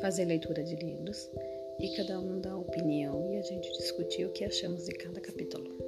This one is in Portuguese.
fazer leitura de livros e cada um dá opinião e a gente discutir o que achamos de cada capítulo.